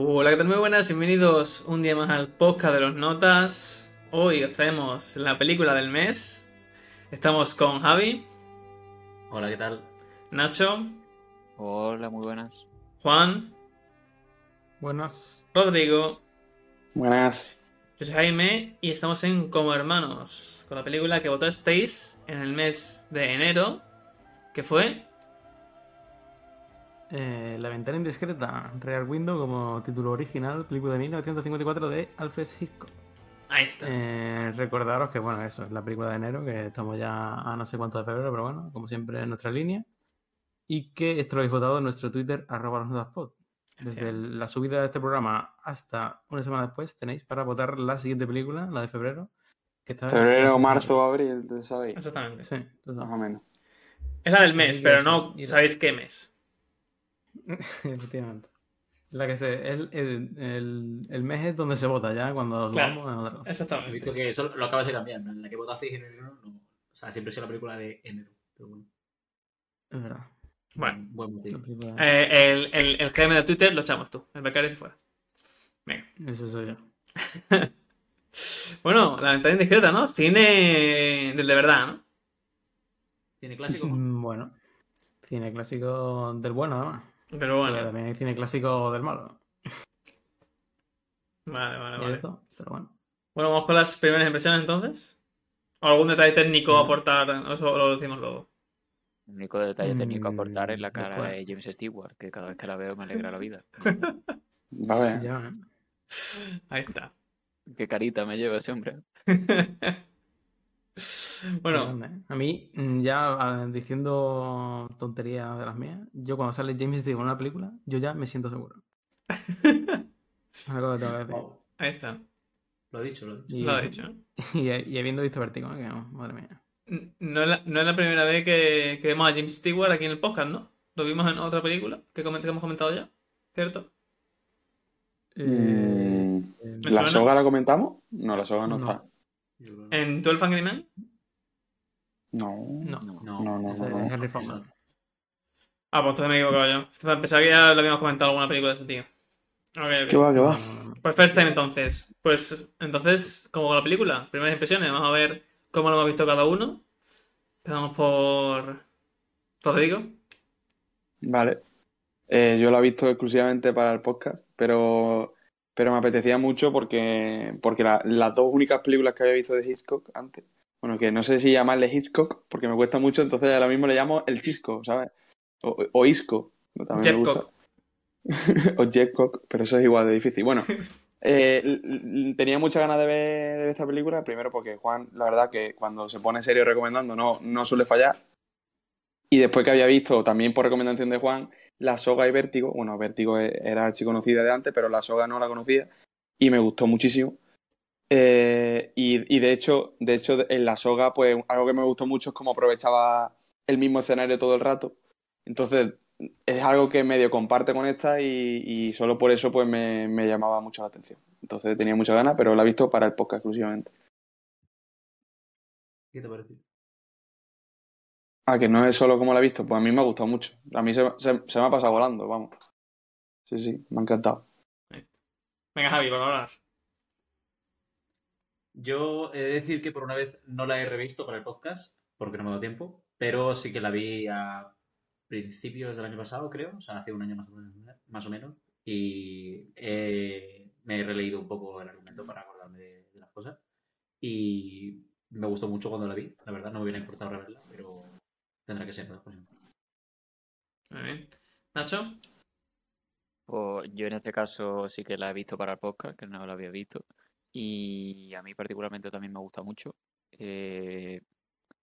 Hola, ¿qué tal? Muy buenas, bienvenidos un día más al podcast de los notas. Hoy os traemos la película del mes. Estamos con Javi, Hola, ¿qué tal? Nacho, Hola, muy buenas. Juan, Buenas. Rodrigo, Buenas. yo soy Jaime y estamos en Como Hermanos, con la película que votasteis en el mes de enero, que fue Eh, la ventana indiscreta, Rear Window como título original, película de 1954 de Alfred Hitchcock. Ahí está. Eh, recordaros que, bueno, eso es la película de enero, que estamos ya a no sé cuánto de febrero, pero bueno, como siempre en nuestra línea. Y que esto lo habéis votado en nuestro Twitter, arroba los. Desde el- la subida de este programa hasta una semana después tenéis para votar la siguiente película, la de febrero. Que esta vez- Febrero, marzo, abril, ¿tú sabéis? Exactamente. Sí. Más o menos. Es la del mes, pero no sabéis qué mes. Efectivamente. La que se, el, el, el, el mes es donde se vota ya, cuando Claro. vamos a otra cosa. He visto Exactamente. que eso lo acabas de cambiar, ¿no? En la que votasteis en enero, no. O sea, siempre ha sido la película de enero. Pero bueno. Es verdad. Bueno. Buen La motivo. película- Eh, el, el, el GM de Twitter lo echamos tú, el becario se fuera. Venga. Eso soy yo. Bueno, la ventana indiscreta, ¿no? Cine del de verdad, ¿no? ¿Tiene clásico? Mm, Bueno. Cine clásico del bueno, además. Pero Pero bueno. también hay cine clásico del malo. Vale, vale, vale. pero bueno. Bueno, vamos con las primeras impresiones entonces. ¿O algún detalle técnico a aportar? Eso lo decimos luego. El único detalle técnico a aportar es la Mm, cara después. de James Stewart, que cada vez que la veo me alegra la vida. Va a ver. Ya, ¿eh? Ahí está. Qué carita me lleva ese hombre. bueno, ¿eh? A mí, mm, ya diciendo tonterías de las mías, yo cuando sale James Dean en una película, yo ya me siento seguro. Es algo que tengo que decir. ahí está. Lo he dicho, lo he dicho. Y, Lo ha dicho. y, y habiendo visto Vertigo, ¿eh? que no, madre mía. No es, la, no es la primera vez que, que vemos a James Stewart aquí en el podcast, ¿no? Lo vimos en otra película que, coment- que hemos comentado ya, ¿cierto? Eh, Mm, ¿La suena. soga la comentamos? No, la soga no, No. está. En 12 Angry Men. No. no, No, No, no, no. no. Ah, pues entonces me he equivocado yo. Pensaba que ya lo habíamos comentado en alguna película de ese tío. Ok, ok. ¿Qué va, qué va? Pues first time entonces. Pues entonces, como con la película, primeras impresiones, vamos a ver cómo lo hemos visto cada uno. Empezamos por Rodrigo. Vale. Eh, yo la he visto exclusivamente para el podcast, pero, pero me apetecía mucho porque, porque la- las dos únicas películas que había visto de Hitchcock antes, bueno, que no sé si llamarle Hitchcock porque me cuesta mucho, entonces ahora mismo le llamo el Chisco, ¿sabes? O, o Isco, también me gusta. Jetcock. o Jetcock, pero eso es igual de difícil. Bueno, eh, tenía muchas ganas de ver, de ver esta película, primero porque Juan, la verdad que cuando se pone serio recomendando no, no suele fallar. Y después que había visto, también por recomendación de Juan, La Soga y Vértigo. Bueno, Vértigo e- era archi conocida de antes, pero La Soga no la conocía. Y me gustó muchísimo. Eh, y, y de hecho, de hecho, en La Soga, pues algo que me gustó mucho es cómo aprovechaba el mismo escenario todo el rato. Entonces, es algo que medio comparte con esta y, solo por eso pues me, me llamaba mucho la atención. Entonces tenía muchas ganas, pero la he visto para el podcast exclusivamente. ¿Qué te parece? Ah, que no es solo como la he visto, pues a mí me ha gustado mucho. A mí se, se- se me ha pasado volando, vamos. Sí, sí, me ha encantado. Venga, Javi, hablar. Yo he de decir que por una vez no la he revisto para el podcast, porque no me ha dado tiempo, pero sí que la vi a principios del año pasado, creo, o sea, hace un año más o menos, más o menos y eh, me he releído un poco el argumento para acordarme de, de las cosas. Y me gustó mucho cuando la vi, la verdad, no me hubiera importado reverla, pero tendrá que ser para la próxima. Muy bien. Nacho. Pues yo en este caso sí que la he visto para el podcast, que no la había visto. Y a mí particularmente también me gusta mucho. Eh,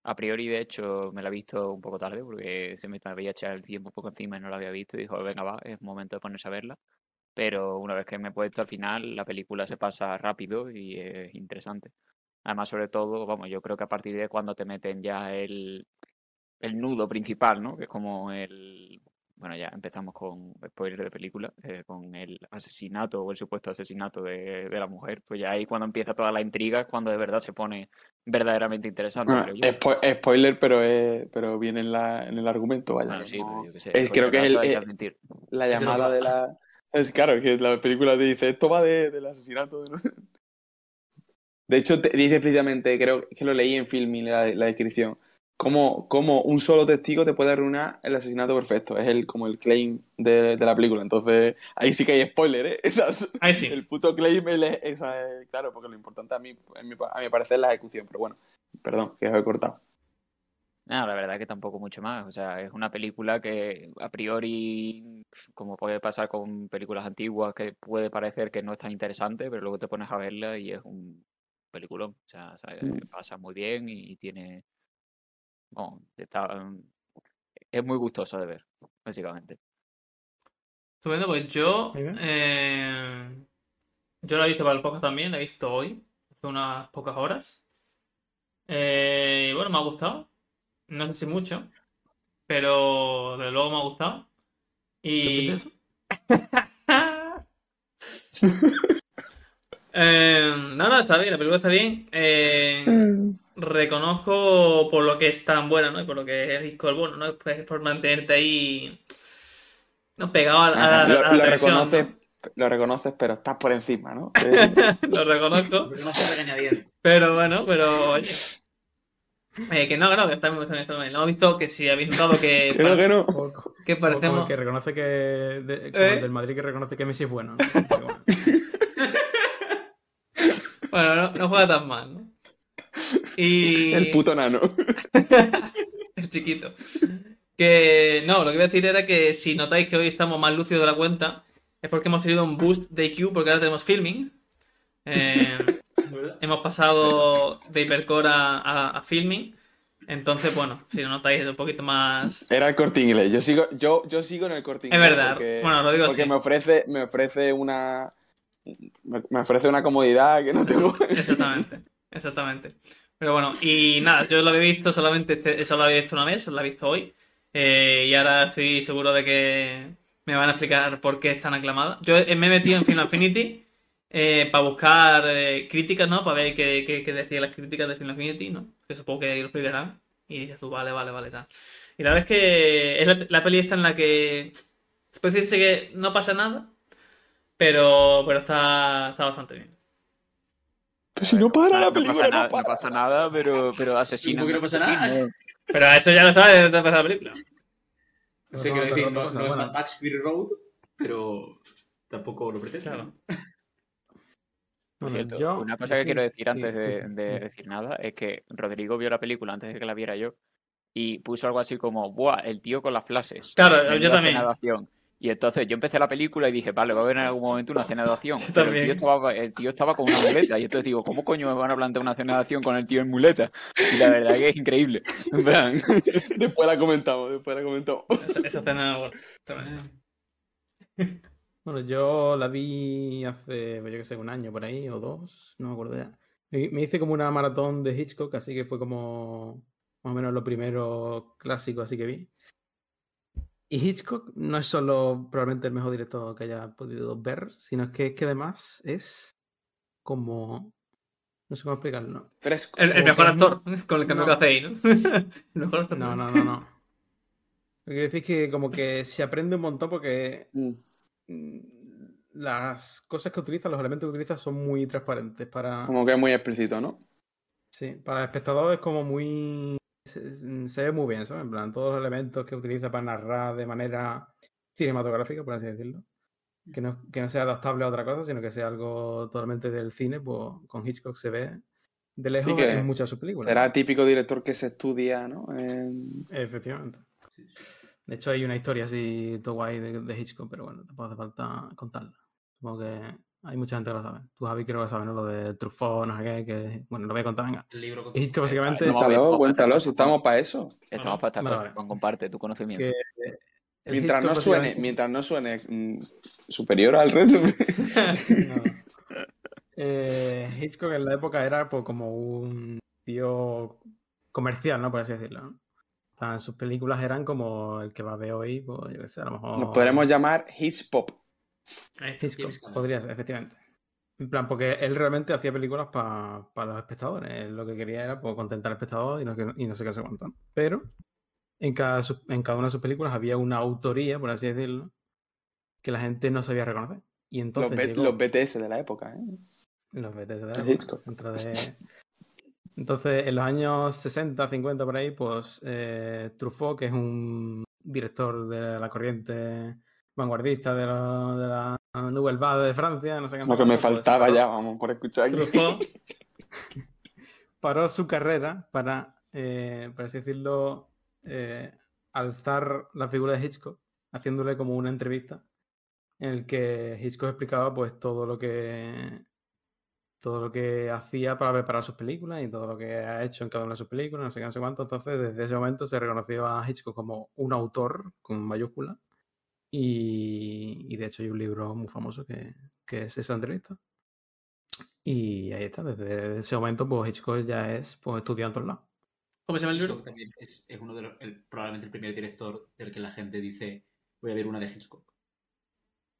a priori, de hecho, me la he visto un poco tarde porque se me había echado el tiempo un poco encima y no la había visto. Y dijo, venga, va, es momento de ponerse a verla. Pero una vez que me he puesto al final, la película se pasa rápido y es interesante. Además, sobre todo, vamos, yo creo que a partir de cuando te meten ya el, el nudo principal, ¿no? Que es como el... Bueno, ya empezamos con spoiler de película, eh, con el asesinato o el supuesto asesinato de, de la mujer. Pues ya ahí cuando empieza toda la intriga es cuando de verdad se pone verdaderamente interesante. Bueno, spo- spoiler, pero, es, pero viene en, la, en el argumento, vaya. Bueno, sí, no- pero yo qué sé. es- creo que es el- que eh, la que llamada de la. Es claro, que la película te dice, esto va de- del asesinato. De, de hecho, te dice explícitamente, creo que lo leí en Filming, la, la descripción, cómo, cómo un solo testigo te puede arruinar el asesinato perfecto. Es el, como el claim de, de la película. Entonces, ahí sí que hay spoiler, ¿eh? Esas- Ahí sí. El puto claim, el- esa es- claro, porque lo importante a mí, a mi, a mi parecer, es la ejecución. Pero bueno, perdón, que os he cortado. No, la verdad que tampoco mucho más. O sea, es una película que a priori, como puede pasar con películas antiguas, que puede parecer que no es tan interesante, pero luego te pones a verla y es un peliculón. O sea, ¿sabes? Mm. pasa muy bien y tiene... Bueno, está... mm, Es muy gustoso de ver, básicamente. Estupendo, pues yo. Eh, yo la he visto para el podcast también, la he visto hoy, hace unas pocas horas. Eh, y bueno, me ha gustado. No sé si mucho, pero desde luego me ha gustado. Y. Eh, no, no, está bien, la película está bien. Eh, reconozco por lo que es tan buena, ¿no? Y por lo que es Hitchcock bueno, ¿no? Pues por mantenerte ahí. No, pegado a, a- a- a lo, la lo reconoces, lo reconoces, pero estás por encima, ¿no? Eh, Lo reconozco. Pero bueno, pero oye. Eh, que no, no, que está muy bien, está muy bien. No he visto que si habéis notado que, creo que no. Que el parecemos. que reconoce que. de- como ¿Eh? el del Madrid que reconoce que Messi es bueno. ¿no? Pero bueno. Bueno, no, no juega tan mal, ¿no? Y. El puto nano. El chiquito. Que no, lo que iba a decir era que si notáis que hoy estamos más lúcidos de la cuenta, es porque hemos tenido un boost de IQ, porque ahora tenemos filming. Eh, hemos pasado de hipercore a, a- a filming. Entonces, bueno, si lo notáis un poquito más. Era el corte inglés. Yo sigo, yo, yo sigo en el corte Es inglés. verdad. Porque, Bueno, lo digo porque así. me ofrece, me ofrece una. Me, ofrece una comodidad que no tengo. Exactamente, exactamente. Pero bueno, y nada, yo lo había visto solamente, este- eso lo había visto una vez, lo he visto hoy. eh, y ahora estoy seguro de que me van a explicar por qué es tan aclamada. Yo me he metido en Final Affinity eh, para buscar eh, críticas, ¿no? Para ver qué, qué, decían las críticas de Final Affinity, ¿no? Que supongo que lo explicarán. Y dices tú, vale, vale, vale, tal. Y la verdad es que es la, la peli esta en la que puede decirse que no pasa nada, pero, pero está, está bastante bien. Pero si no para la no película, pasa, no nada, no para. pasa nada, pero, pero asesinan. ¿Cómo que no pasa nada? Pero eso ya lo sabes desde que empezó la película. No sé, No, quiero decir, no, no, no es Max Fury Road, pero tampoco lo pretende. Claro. Por cierto, yo- una cosa que sí, quiero decir antes sí, de, sí, de decir nada es que Rodrigo vio la película antes de que la viera yo y puso algo así como, ¡buah! El tío con las flashes. Claro, yo también. Escena de acción". Y entonces yo empecé la película y dije, vale, va a haber en algún momento una escena de acción. Yo Pero el tío, estaba, el tío estaba con una muleta. Y entonces digo, ¿cómo coño me van a plantear una escena de acción con el tío en muleta? Y la verdad que es increíble. Después la comentamos, después la comentamos. Esa, esa escena, bueno, yo la vi hace, pues yo que sé, un año por ahí o dos, no me acuerdo ya. Me, me hice como una maratón de Hitchcock, así que fue como más o menos lo primero clásico así que vi. Y Hitchcock no es solo probablemente el mejor director que haya podido ver, sino que es que además es como... No sé cómo explicarlo. Fresco. El, el Como mejor que actor, con el cambio no. que hacéis, ¿no? el mejor actor. No, no, no, no. Lo que quiero decir es que como que se aprende un montón porque Mm. mm, las cosas que utiliza, los elementos que utiliza son muy transparentes para... Como que es muy explícito, ¿no? Sí, para el espectador es como muy... Se, se ve muy bien, ¿sabes? En plan, todos los elementos que utiliza para narrar de manera cinematográfica, por así decirlo. Que no, que no sea adaptable a otra cosa, sino que sea algo totalmente del cine, pues con Hitchcock se ve de lejos que en muchas de sus películas. Será típico director que se estudia, ¿no? En- Efectivamente. De hecho, hay una historia así, todo guay de, de Hitchcock, pero bueno, tampoco hace falta contarla. Supongo que hay mucha gente que lo sabe. Tú, Javi, creo que sabes, ¿no? Lo de Truffaut, no sé qué, que... Bueno, lo voy a contar, venga. El libro con- Hitchcock básicamente... Cuéntalo, cuéntalo, si estamos para eso. estamos para estas Vale, cosas. vale. Juan, comparte tu conocimiento. que el Mientras no suene, mientras no suene mm, superior al resto. No. Eh, Hitchcock en la época era pues, como un tío comercial, ¿no? Por así decirlo. ¿no? O sea, sus películas eran como el que va a ver hoy, pues yo qué sé, a lo mejor. Nos podremos llamar Hitch Pop. Ahí está. Hitchcock, podría ser, efectivamente. En plan, porque él realmente hacía películas para los espectadores. Él lo que quería era pues, contentar al espectador y no, y no sé qué se cuánto. Pero en cada, en cada una de sus películas había una autoría, por así decirlo, que la gente no sabía reconocer. Y Los, entonces B- llegó- los BTS de la época, ¿eh? Los BTS de la época, de- Entonces, en los años 60, 50 por ahí, pues eh, Truffaut, que es un director de la corriente vanguardista de la, de la Nouvelle Vague de Francia, no sé qué Lo que me faltaba ya, vamos, por escuchar. Truffaut, paró su carrera para, eh, por así decirlo, eh, alzar la figura de Hitchcock, haciéndole como una entrevista en el que Hitchcock explicaba pues todo lo que todo lo que hacía para preparar sus películas y todo lo que ha hecho en cada una de sus películas, no sé qué, no sé cuánto. Entonces, desde ese momento se reconoció a Hitchcock como un autor con mayúscula. Y, y de hecho hay un libro muy famoso que, que es esa entrevista. Y ahí está, desde ese momento pues Hitchcock ya es pues estudiado en lados. ¿Cómo se llama el libro? Hitchcock también es, es uno de los, el- probablemente el primer director del que la gente dice voy a ver una de Hitchcock.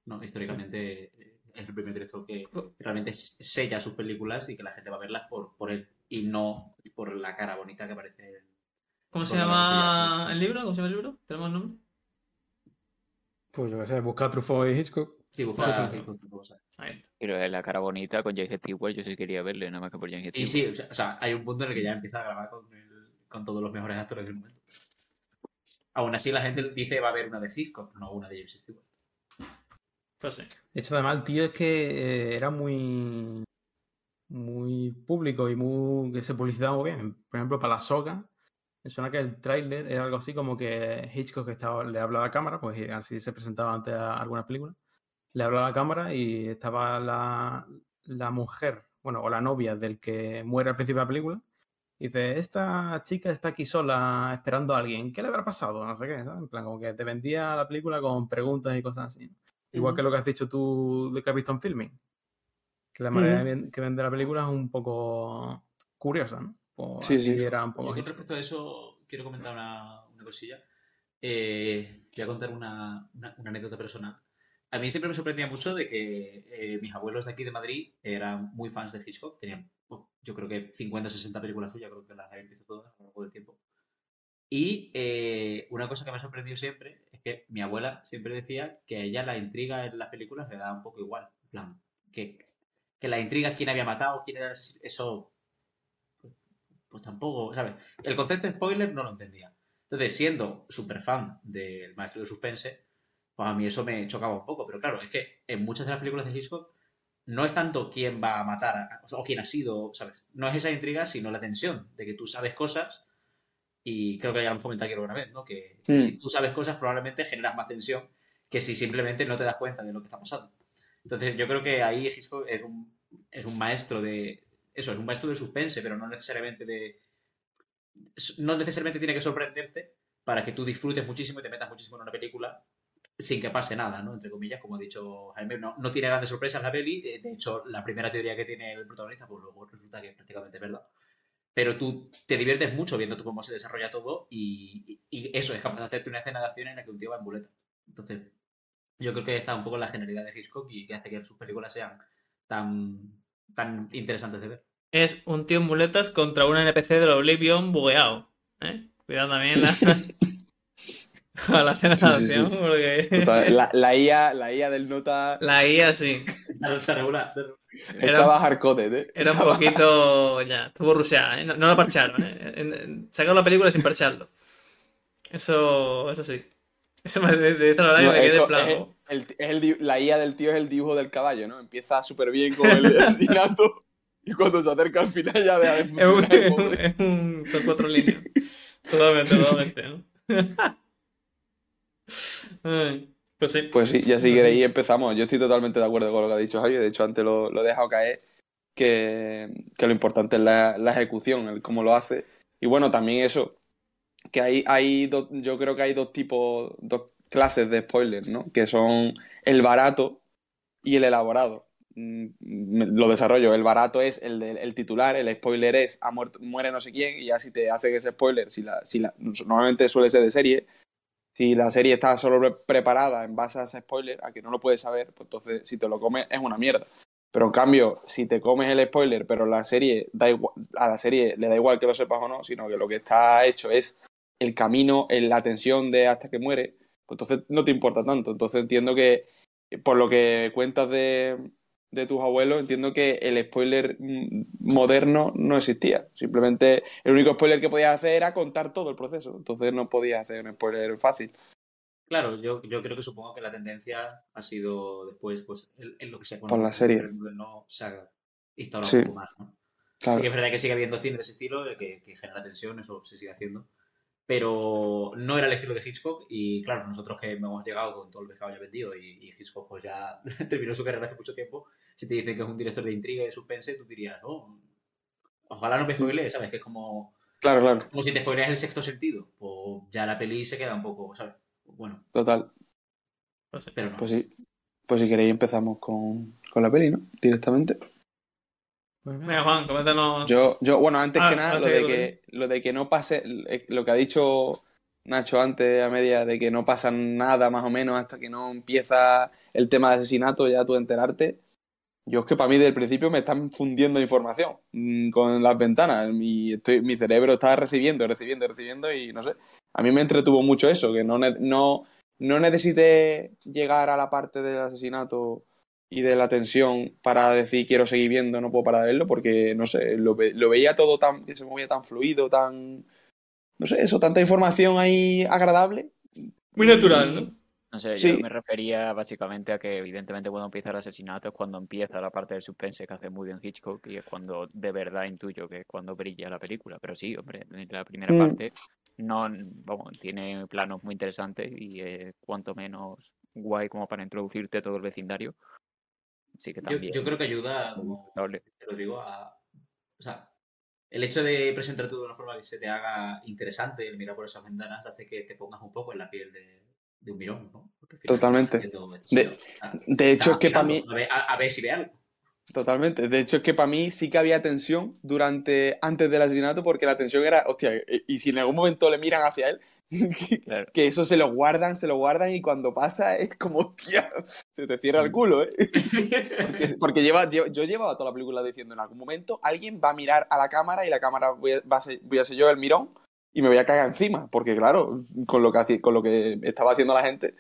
No, históricamente eh, es el primer director que realmente s- sella sus películas y que la gente va a verlas por, por él y no por la cara bonita que aparece. ¿Cómo se llama sí, sí. el libro? ¿Cómo se llama el libro? ¿Tenemos el nombre? Pues yo qué sé, busca Truffaut y Hitchcock. Sí, busca- Sí, sí, sí. Hitchcock, cosas. Ahí está. Pero es la cara bonita con James Stewart, yo sí quería verle, nada más que por James Y Stewart. sí, o sea, o sea, hay un punto en el que ya empieza a grabar con, el- con todos los mejores actores del momento. Aún así, la gente dice va a haber una de Hitchcock, no una de James Stewart. Pues sí. De hecho, además, el tío es que eh, era muy, muy público y muy que se publicitaba muy bien. Por ejemplo, para la soga, me suena que el tráiler era algo así como que Hitchcock estaba, le hablaba a la cámara, pues así se presentaba antes a algunas películas. Le hablaba a la cámara y estaba la, la mujer, bueno, o la novia del que muere al principio de la película. Y dice, esta chica está aquí sola esperando a alguien. ¿Qué le habrá pasado? No sé qué, ¿sabes? En plan, como que te vendía la película con preguntas y cosas así. Igual que lo que has dicho tú de que has visto en filming. Que la manera que vende la película es un poco curiosa, ¿no? Pues Sí, sí. era un poco con respecto a eso, quiero comentar una, una cosilla. Eh, voy a contar una, una- una anécdota personal. A mí siempre me sorprendía mucho de que eh, mis abuelos de aquí de Madrid eran muy fans de Hitchcock. Tenían, pues, yo creo que 50 o 60 películas suyas, creo que las habían visto todas a lo largo del tiempo. Y eh, una cosa que me ha sorprendido siempre es que mi abuela siempre decía que a ella la intriga en las películas le daba un poco igual. En plan, que, que la intriga quién había matado, quién era el asesino, eso pues tampoco, ¿sabes? El concepto de spoiler no lo entendía. Entonces, siendo súper fan del maestro de suspense, pues a mí eso me chocaba un poco. Pero claro, es que en muchas de las películas de Hitchcock no es tanto quién va a matar a- o, sea, o quién ha sido, ¿sabes? No es esa intriga, sino la tensión de que tú sabes cosas y creo que ya lo hemos comentado aquí alguna vez, ¿no? Que, que si tú sabes cosas probablemente generas más tensión que si simplemente no te das cuenta de lo que está pasando. Entonces yo creo que ahí Hitchcock es un, es un maestro de... Eso, es un maestro de suspense, pero no necesariamente de... No necesariamente tiene que sorprenderte para que tú disfrutes muchísimo y te metas muchísimo en una película sin que pase nada, ¿no? Entre comillas, como ha dicho Jaime, no, no tiene grandes sorpresas la peli. De de hecho, la primera teoría que tiene el protagonista, pues luego resulta que prácticamente es verdad. Pero tú te diviertes mucho viendo cómo se desarrolla todo y, eso es capaz de hacerte una escena de acción en la que un tío va en muleta. Entonces, yo creo que está un poco en la generalidad de Hitchcock y que hace que sus películas sean tan, tan interesantes de ver. Es un tío en muletas contra un NPC del Oblivion bugueado. ¿eh? Cuidado también la, la escena de Sí, sí, sí. acción, porque La, la IA, la IA del nota la guía sí. Regular. Era- estaba hardcoded, ¿eh? Era un Estaba- poquito. Ya, estuvo ruseada, ¿eh? No, no lo parcharon, ¿eh? En- en- Sacaron la película sin parcharlo. Eso, eso sí. Eso me de, de, la verdad que No, me quedé de plano. es- el- es el di- la IA del tío es el dibujo del caballo, ¿no? Empieza súper bien con el asesinato y cuando se acerca al final ya deja de Es un, funcionar. es el un, pobre. es un- son cuatro líneas. Totalmente, totalmente, ¿no? Ay, pues sí. Pues sí, ya si queréis empezamos. Yo estoy totalmente de acuerdo con lo que ha dicho Javi. De hecho, antes lo, lo he dejado caer, que, que lo importante es la, la ejecución, el cómo lo hace. Y bueno, también eso, que hay, hay dos, yo creo que hay dos tipos, dos clases de spoilers, ¿no? Que son el barato y el elaborado. Mm, me- Lo desarrollo. El barato es el el titular, el spoiler es ha muere no sé quién, y ya si te hace ese spoiler, si la, si la, normalmente suele ser de serie, si la serie está solo pre- preparada en base a ese spoiler, a que no lo puedes saber, pues entonces si te lo comes es una mierda. Pero en cambio, si te comes el spoiler, pero la serie da igual, a la serie le da igual que lo sepas o no, sino que lo que está hecho es el camino, la tensión de hasta que muere, pues entonces no te importa tanto. Entonces entiendo que por lo que cuentas de, de tus abuelos, entiendo que el spoiler mm, moderno no existía. Simplemente el único spoiler que podías hacer era contar todo el proceso. Entonces no podías hacer un spoiler fácil. Claro, yo, yo creo que supongo que la tendencia ha sido después, pues, en, lo que se Con la serie. no se ha instaurado Sí. un poco más, ¿no? Claro. Sí que es verdad que sigue habiendo cine de ese estilo, que, que genera tensión, eso se sigue haciendo. Pero no era el estilo de Hitchcock y claro, nosotros que hemos llegado con todo el pescado ya vendido y, y Hitchcock pues ya terminó su carrera hace mucho tiempo, si te dicen que es un director de intriga y de suspense, tú dirías, no, ojalá no me spoilees, ¿sabes? Que es como, Claro, claro, como si te spoileas el sexto sentido. Pues ya la peli se queda un poco, ¿sabes? Bueno, total. Pues sí. pero no. Pues sí. Pues si queréis empezamos con, con la peli, ¿no? Directamente. Venga, Juan, coméntanos. Yo, yo bueno, antes Ah, que nada, lo antes de que- lo de que no pase, eh, lo que ha dicho Nacho antes a media, de que no pasa nada más o menos hasta que no empieza el tema de asesinato, ya tú enterarte. Yo es que para mí desde el principio me están fundiendo información mm, con las ventanas. Mi, estoy, mi cerebro está recibiendo, recibiendo, recibiendo y no sé. A mí me entretuvo mucho eso, que no, ne- no, no necesité llegar a la parte del asesinato y de la tensión para decir quiero seguir viendo, no puedo parar de verlo, porque no sé, lo, ve- lo veía todo tan, que se movía tan fluido, tan. No sé, eso, tanta información ahí agradable. Muy natural, ¿no? No sé, Sí. yo me refería básicamente a que evidentemente cuando empieza el asesinato es cuando empieza la parte del suspense que hace muy bien Hitchcock y es cuando de verdad intuyo que es cuando brilla la película. Pero sí, hombre, en la primera Mm. parte no, vamos, tiene planos muy interesantes y es cuanto menos guay como para introducirte todo el vecindario. Así que Yo, también. yo creo que ayuda, como te lo digo, a. O sea, el hecho de presentarte de una forma que se te haga interesante el mirar por esas ventanas hace que te pongas un poco en la piel de, de un mirón, ¿no? Totalmente. De-. Ah, De hecho, es que para mí. A ver, a- a ver si ve algo. Totalmente. De hecho, es que para mí sí que había tensión durante, antes del asesinato, porque la tensión era, hostia, y, y si en algún momento le miran hacia él, Claro. que eso se lo guardan, se lo guardan, y cuando pasa es como, hostia, se te cierra el culo, ¿eh? Porque, porque lleva, yo llevaba toda la película diciendo, en algún momento alguien va a mirar a la cámara y la cámara voy a, va a ser, voy a ser yo el mirón y me voy a cagar encima, porque claro, con lo que, con lo que estaba haciendo la gente,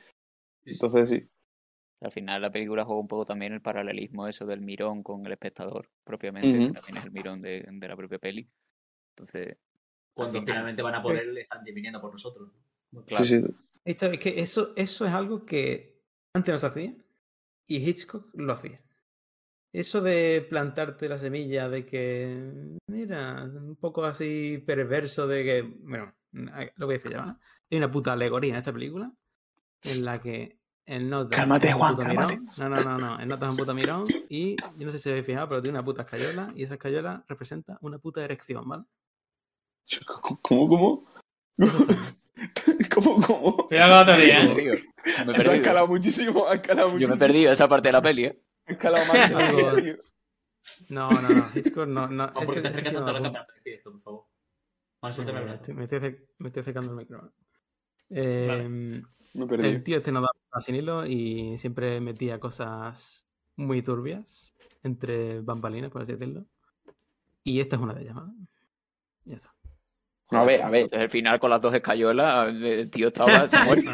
entonces sí. Al final la película juega un poco también el paralelismo eso del mirón con el espectador, propiamente, que Ujú. también es el mirón de, de la propia peli. Entonces, Cuando final. finalmente van a por él, le están viniendo por nosotros. ¿no? claro. Sí, sí. Esto, es que eso, eso es algo que antes no se hacía y Hitchcock lo hacía. Eso de plantarte la semilla de que, mira, un poco así perverso de que, bueno, lo voy a decir ya, ¿vale? Hay una puta alegoría en esta película en la que el nota. Cálmate, es un Juan, cálmate. mirón. No, no, no, no. El nota es un puto mirón y yo no sé si habéis fijado, pero tiene una puta escayola y esa escayola representa una puta erección, ¿vale? ¿Cómo, cómo? ¿Cómo, cómo? La teoría, Me he ¿eh? me he Eso ha perdido. escalado muchísimo, ha escalado Yo muchísimo. me he perdido esa parte de la peli, ¿eh? Ha escalado más que la. No, no, no. Hitchcock no. no Juan, ¿por qué ese- te acercas no tanto a la cámara para decir esto, por favor? Juan, suéltame el Eh, brazo. me, estoy, acercando el micrófono. Eh, Me he perdido. el tío este no daba sin hilo y siempre metía cosas muy turbias entre bambalinas, por así decirlo. Y esta es una de ellas, ¿vale? Ya está. No, a ver, a ver. Entonces, el final con las dos escayolas, el tío estaba muerto.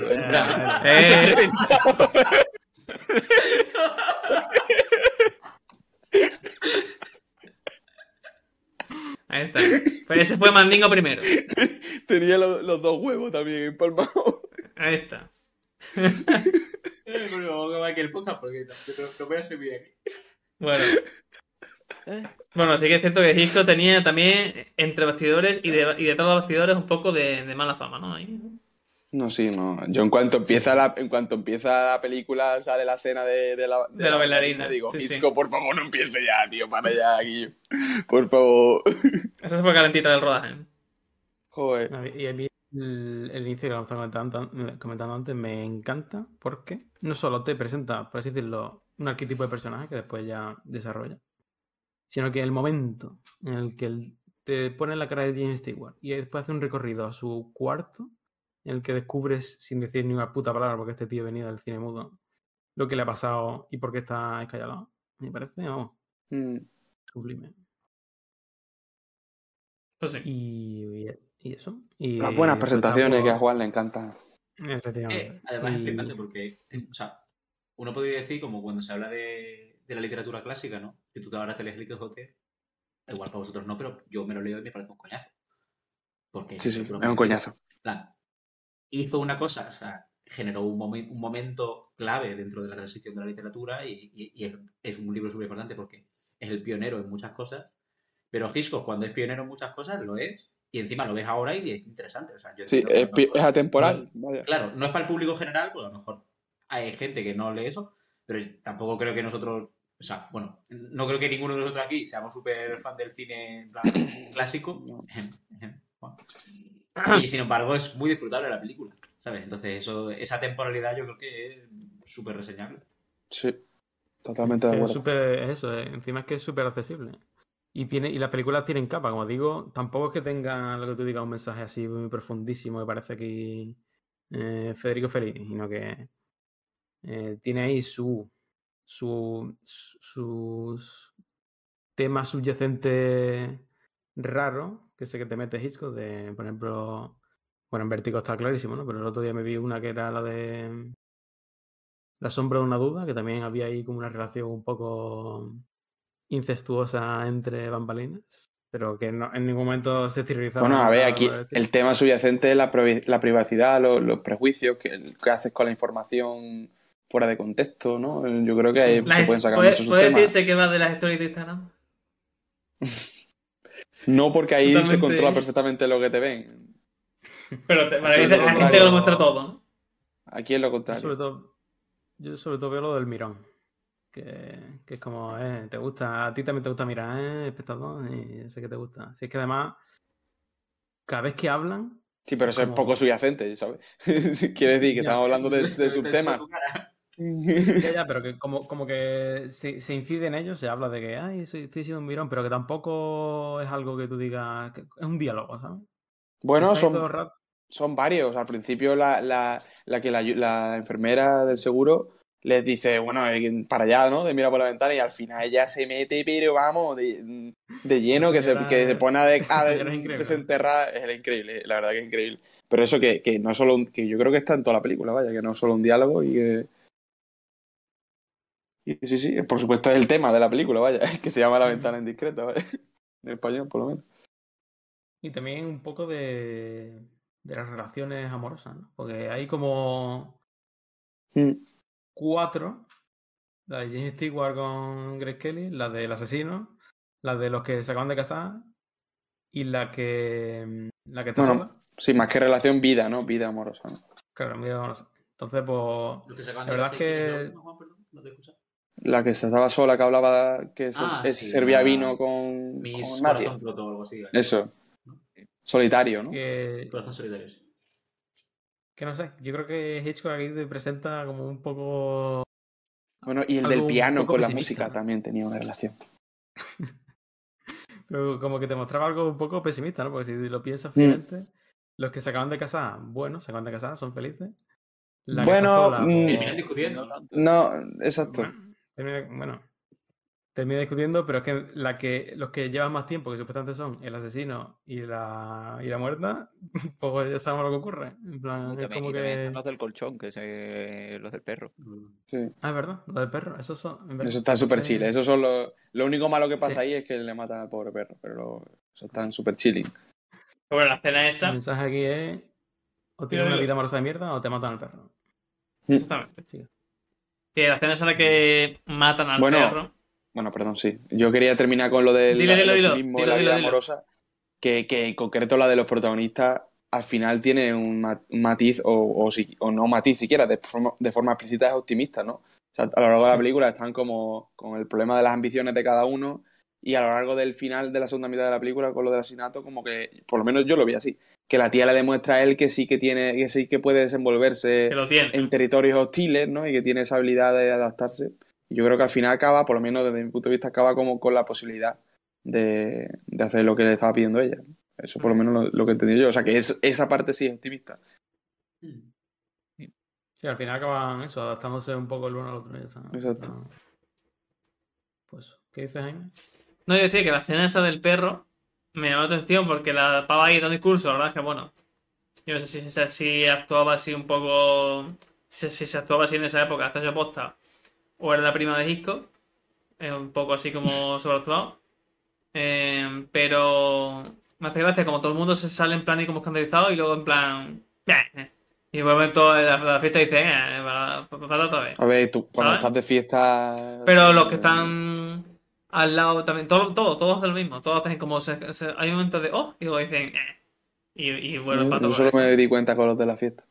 Eh, ahí está. Pues ese fue Mandingo primero. Tenía los, los dos huevos también empalmados. Ahí está. Eh, pero vamos a ver aquí el podcast porque no, no, no me hace bien. Bueno. Bueno, sí que es cierto que Hitchcock tenía también entre bastidores y, de, y detrás de los bastidores un poco de, de mala fama, ¿no? Ahí. No, sí, no. Yo en cuanto empieza la, en cuanto empieza la película, sale la escena de, de la, De la bailarina, Digo, sí, por favor, no empiece ya, tío, para ya aquí. Por favor. Esa se fue calentita del rodaje. Joder. A mí- Y a mí el, el inicio que lo estaba comentando, comentando antes me encanta porque no solo te presenta, por así decirlo, un arquetipo de personaje que después ya desarrolla, sino que el momento en el que él te pone la cara de James Stewart y después hace un recorrido a su cuarto en el que descubres, sin decir ni una puta palabra, porque este tío venido del cine mudo, lo que le ha pasado y por qué está escallado. Me parece, vamos, Mm. sublime. Pues sí. Y, y eso. Y Las buenas presentaciones por- que a Juan le encantan. Efectivamente. Eh, además es Y- flipante porque, eh, o sea, uno podría decir, como cuando se habla de, de la literatura clásica, ¿no? Que tú ahora te lees el Quijote, igual para vosotros no, pero yo me lo leo y me parece un coñazo. Porque Sí, sí, es un coñazo. plan, hizo una cosa, o sea, generó un, momen- un momento clave dentro de la transición de la literatura y, y- y es, es un libro súper importante porque es el pionero en muchas cosas, pero Hitchcock cuando es pionero en muchas cosas lo es y encima lo ves ahora y es interesante. O sea, yo Sí, es, mejor- es atemporal. Vaya. Claro, no es para el público general, pues a lo mejor hay gente que no lee eso, pero tampoco creo que nosotros, o sea, bueno, no creo que ninguno de nosotros aquí seamos súper fan del cine clásico. Bueno. Y sin embargo es muy disfrutable la película, ¿sabes? Entonces eso, esa temporalidad yo creo que es súper reseñable. Sí, totalmente de Es acuerdo. súper- es eso, eh, encima es que es súper accesible. Y, tiene, y las películas tienen capa, como digo, tampoco es que tengan lo que tú digas un mensaje así muy profundísimo que parece aquí eh, Federico Fellini, sino que eh, tiene ahí su, su, sus temas subyacentes raros, que sé que te mete Hitchcock, de, por ejemplo, bueno, en Vértigo está clarísimo, ¿no? Pero el otro día me vi una que era la de La sombra de una duda, que también había ahí como una relación un poco incestuosa entre bambalinas, pero que no, en ningún momento se exteriorizaba. Bueno, a ver, aquí el tema subyacente es la, la privacidad, los, los prejuicios, que, que haces con la información fuera de contexto, ¿no? Yo creo que ahí La- se pueden sacar ¿puede, muchos puede temas. decirse que va de las stories de Instagram? No porque ahí se controla perfectamente lo que te ven. Pero te, para que es lo la gente contrario. lo muestra todo, ¿no? Aquí es lo Yo sobre contrario. todo, yo sobre todo veo lo del mirón. Que, que es como, eh, te gusta, a ti también te gusta mirar, eh, espectador, y sé que te gusta. Si es que además, cada vez que hablan, Sí, pero eso es como- poco subyacente, ¿sabes? Quiere decir que Ya. estamos hablando de, de Te- te- subtemas. Ya, ya, pero que como, como que se, se incide en ello, se habla de que, ay, soy- estoy siendo un mirón, pero que tampoco es algo que tú digas, que es un diálogo, ¿sabes? Bueno, son, son varios. Al principio la, la, la que la, la enfermera del seguro les dice, bueno, eh, para allá, ¿no? De mira por la ventana y al final ella se mete, pero vamos, de, de lleno, que se, señora- que se pone a, de- a de- desenterrar. Es increíble, la verdad que es increíble. Pero eso que, que no solo un- que yo creo que está en toda la película, vaya, que no es solo un diálogo y que... y sí, sí, por supuesto es el tema de la película, vaya, que se llama La ventana indiscreta, ¿vale? En español, por lo menos. Y también un poco de, de las relaciones amorosas, ¿no? Porque hay como Mm. cuatro. La de James Stewart con Greg Kelly, la del asesino, la de los que se acaban de casar y la que la que está Bueno, sola. Sí, más que relación, vida, ¿no? Vida amorosa, ¿no? Claro, muy amorosa. Entonces, pues, Los que se acaban La de verdad casar, es que- no te he escuchado. La que se estaba sola, que hablaba que Ah, sí, servía la- vino con, Mis con nadie. corazón roto o algo así. ¿vale? Eso. Solitario, ¿no? que, Corazón solidario. sí. que no sé, yo creo que Hitchcock aquí te presenta como un poco Bueno, y el Algo del piano con la música ¿no? también tenía una relación. Pero como que te mostraba algo un poco pesimista, ¿no? Porque si lo piensas Mm. fríamente, los que se acaban de casar, bueno, se acaban de casar, son felices. La que Bueno, sola, mm, pues, Terminan discutiendo. No exacto. bueno, termina, bueno, termina discutiendo, pero es que, la que los que llevan más tiempo, que supuestamente son el asesino y la, y la muerta, pues ya sabemos lo que ocurre. En plan, Y es como y también que... están los del colchón, que es los del perro. Sí. Ah, es verdad, lo del perro, eso son... en verdad, Eso está súper entonces- chill. Eso son lo, lo único malo que pasa Sí. ahí es que le matan al pobre perro, pero lo- eso está súper chilling. Pero bueno, la escena El esa. mensaje aquí es, o tienes una vida amorosa de mierda o te matan al perro. Exactamente. Sí. Que la escena en la que matan al Bueno, perro. Bueno, perdón, sí. Yo quería terminar con lo del Dilo, dilo, dilo. de la vida amorosa, que, que en concreto la de los protagonistas al final tiene un, ma- un matiz, o, o, si- o no matiz siquiera, de forma, de forma explícita es optimista, ¿no? O sea, a lo largo de la película están como con el problema de las ambiciones de cada uno y a lo largo del final de la segunda mitad de la película con lo del asesinato, como que, por lo menos yo lo vi así, que la tía le demuestra a él que sí que tiene, que sí que puede desenvolverse Que lo tiene. en territorios hostiles, ¿no? Y que tiene esa habilidad de adaptarse. Y yo creo que al final acaba, por lo menos desde mi punto de vista, acaba como con la posibilidad de, de hacer lo que le estaba pidiendo ella. Eso por lo menos lo, lo que entendí yo. O sea que es- esa parte sí es optimista. Sí, al final acaban eso, adaptándose un poco el uno al otro. está. Exacto. Pues, ¿qué dices, Jaime? No, yo decía que la escena esa del perro me llamó la atención porque la pava ahí dando discurso, la verdad es que, bueno, yo no sé si, si, si actuaba así un poco, si, si se actuaba así en esa época, hasta esa posta, o era la prima de Hitchcock. Es un poco así como sobreactuado. Eh, pero me hace gracia como todo el mundo se sale en plan y como escandalizado y luego en plan... "Eh". Y de momento la, la fiesta dice, eh, para, para otra vez. A ver, tú cuando ¿Sabes? estás de fiesta. Pero los que están al lado también, todos, todos, todos hacen lo mismo. Todos hacen como, se, se- hay momentos de, oh, y luego dicen, eh. Y, y vuelven para Yo solo eso. me di cuenta con los de la fiesta.